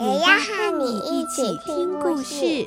也要和你一起听故事。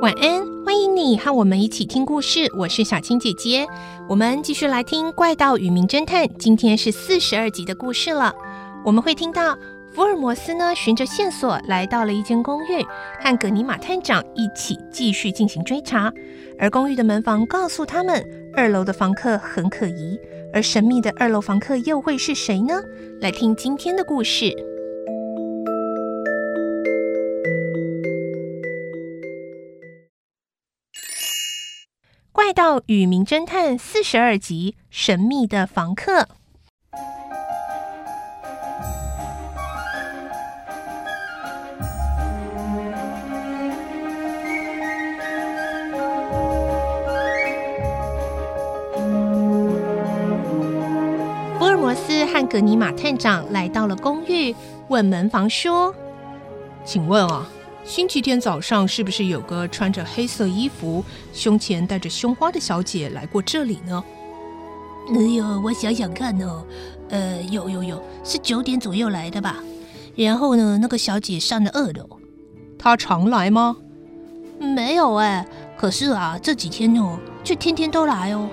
晚安，欢迎你和我们一起听故事。我是小青姐姐，我们继续来听《怪盗与名侦探》，今天是四十二集的故事了。我们会听到。福尔摩斯呢，循着线索来到了一间公寓，和葛尼玛探长一起继续进行追查。而公寓的门房告诉他们，二楼的房客很可疑。而神秘的二楼房客又会是谁呢？来听今天的故事，《怪盗与名侦探》四十二集：神秘的房客。和格尼玛探长来到了公寓，问门房说：“请问啊，星期天早上是不是有个穿着黑色衣服、胸前戴着胸花的小姐来过这里呢？”“哎呦，我想想看哦，呃，有有有，是九点左右来的吧？然后呢，那个小姐上了二楼。她常来吗？”“没有哎，可是啊，这几天哦，却天天都来哦。”“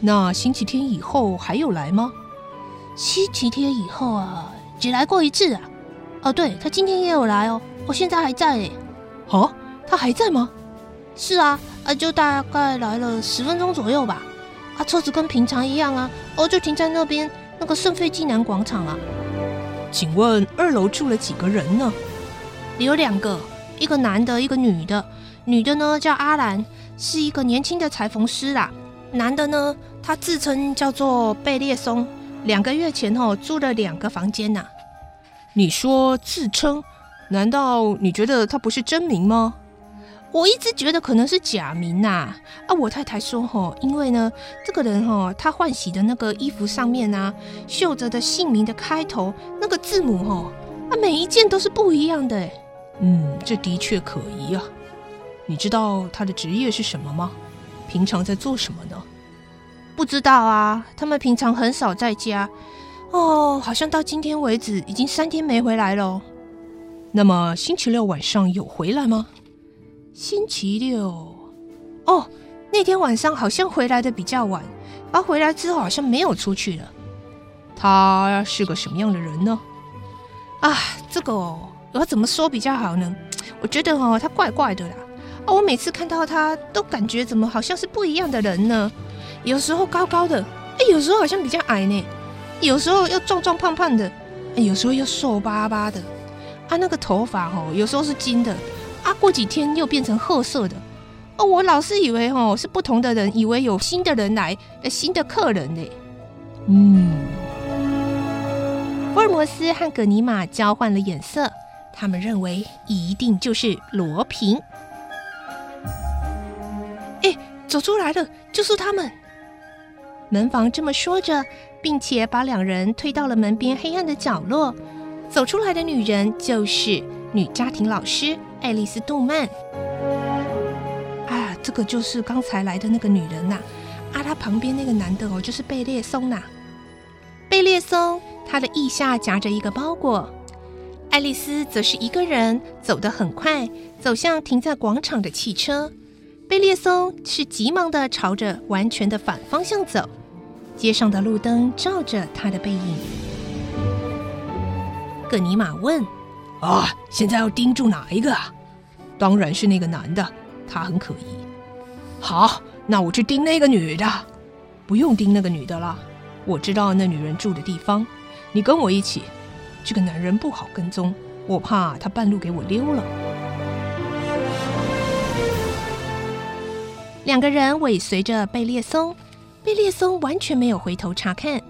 那星期天以后还有来吗？”星期天以后啊，只来过一次啊。哦，对，他今天也有来哦，我现在还在诶。哦，他还在吗？是啊，啊，就大概来了十分钟左右吧。啊，车子跟平常一样啊，哦，就停在那边那个圣费济南广场啊。请问二楼住了几个人呢？有两个，一个男的，一个女的。女的呢叫阿兰，是一个年轻的裁缝师啦。男的呢，他自称叫做贝列松。两个月前后租了两个房间呐。你说自称？难道你觉得他不是真名吗？我一直觉得可能是假名呐。啊，我太太说吼，因为呢，这个人吼，他换洗的那个衣服上面啊，绣着的姓名的开头那个字母吼，啊，每一件都是不一样的。嗯，这的确可疑啊。你知道他的职业是什么吗？平常在做什么呢？不知道啊，他们平常很少在家哦，好像到今天为止已经三天没回来了。那么星期六晚上有回来吗？星期六哦，那天晚上好像回来的比较晚，而回来之后好像没有出去了。他是个什么样的人呢？啊，这个哦，我怎么说比较好呢？我觉得哦，他怪怪的啦。哦，我每次看到他都感觉怎么好像是不一样的人呢？有时候高高的，哎，有时候好像比较矮呢；有时候又壮壮胖胖的，哎，有时候又瘦巴巴的。啊，那个头发哦，有时候是金的，啊，过几天又变成褐色的。哦，我老是以为哦是不同的人，以为有新的人来，新的客人呢。嗯。福尔摩斯和葛尼玛交换了眼色，他们认为一定就是罗平。哎，走出来了，就是他们。门房这么说着，并且把两人推到了门边黑暗的角落。走出来的女人就是女家庭老师爱丽丝·杜曼。啊，这个就是刚才来的那个女人呐。啊，她旁边那个男的哦，就是贝列松呐。贝列松，他的腋下夹着一个包裹。爱丽丝则是一个人走得很快，走向停在广场的汽车。贝列松是急忙地朝着完全的反方向走。街上的路灯照着他的背影。葛尼玛问啊现在要盯住哪一个啊？当然是那个男的他很可疑。好那我去盯那个女的。不用盯那个女的了我知道那女人住的地方。你跟我一起这个男人不好跟踪我怕他半路给我溜了。两个人尾随着贝列松贝列松完全没有回头查看，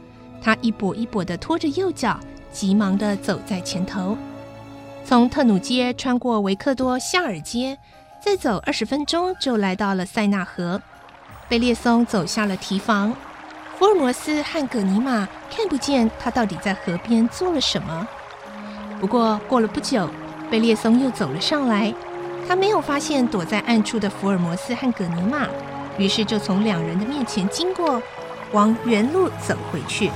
他一跛一跛地拖着右脚，急忙地走在前头。从特努街穿过维克多夏尔街，再走二十分钟就来到了塞纳河。贝列松走下了堤防，福尔摩斯和葛尼玛看不见他到底在河边做了什么。不过过了不久，贝列松又走了上来，他没有发现躲在暗处的福尔摩斯和葛尼玛，于是就从两人的面前经过，往原路走回去。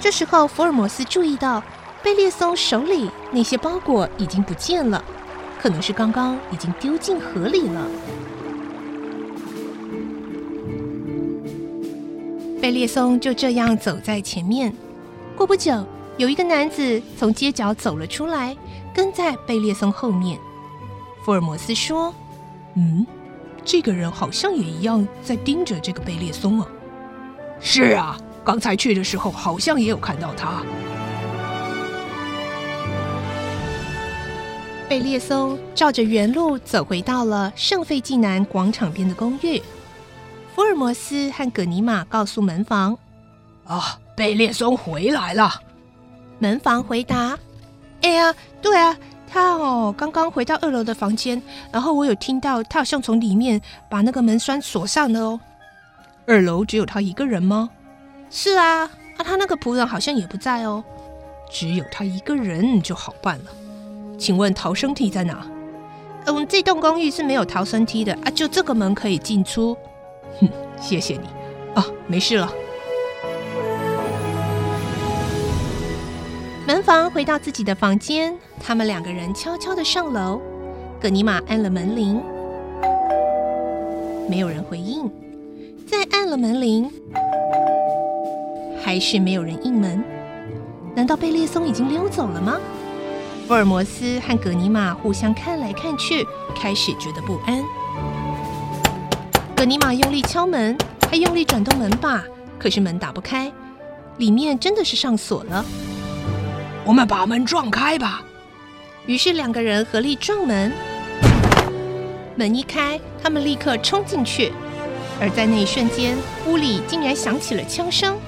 这时候，福尔摩斯注意到。贝列松手里那些包裹已经不见了，可能是刚刚已经丢进河里了。贝列松就这样走在前面。过不久，有一个男子从街角走了出来，跟在贝列松后面。福尔摩斯说：“嗯，这个人好像也一样在盯着这个贝列松啊。”“是啊，刚才去的时候好像也有看到他。”贝列松照着原路走回到了圣费济南广场边的公寓。福尔摩斯和葛尼玛告诉门房：“啊，贝列松回来了。”门房回答：“哎呀，对啊，他哦刚刚回到二楼的房间，然后我有听到他好像从里面把那个门栓锁上了哦。二楼只有他一个人吗？是啊，啊，他那个仆人好像也不在哦。只有他一个人就好办了。”请问逃生梯在哪？嗯，这栋公寓是没有逃生梯的啊，就这个门可以进出。哼，谢谢你。啊，没事了。回到自己的房间，他们两个人悄悄地上楼。葛尼玛按了门铃，没有人回应。再按了门铃，还是没有人应门。难道贝列松已经溜走了吗？福尔摩斯和葛尼玛互相看来看去，开始觉得不安。葛尼玛用力敲门，还用力转动门把，可是门打不开，里面真的是上锁了。我们把门撞开吧。于是两个人合力撞门，门一开，他们立刻冲进去，而在那一瞬间，屋里竟然响起了枪声，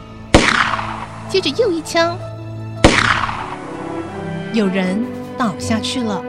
接着又一枪。有人倒下去了。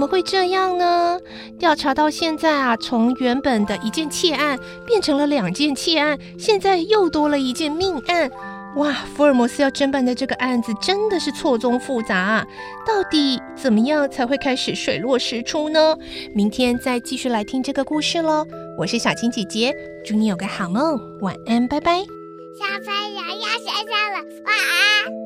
怎么会这样呢？调查到现在啊，从原本的一件窃案变成了两件窃案，现在又多了一件命案。哇，福尔摩斯要侦办的这个案子真的是错综复杂啊！到底怎么样才会开始水落石出呢？明天再继续来听这个故事喽。我是小青姐姐，祝你有个好梦，晚安，拜拜。小朋友要睡觉了，晚安。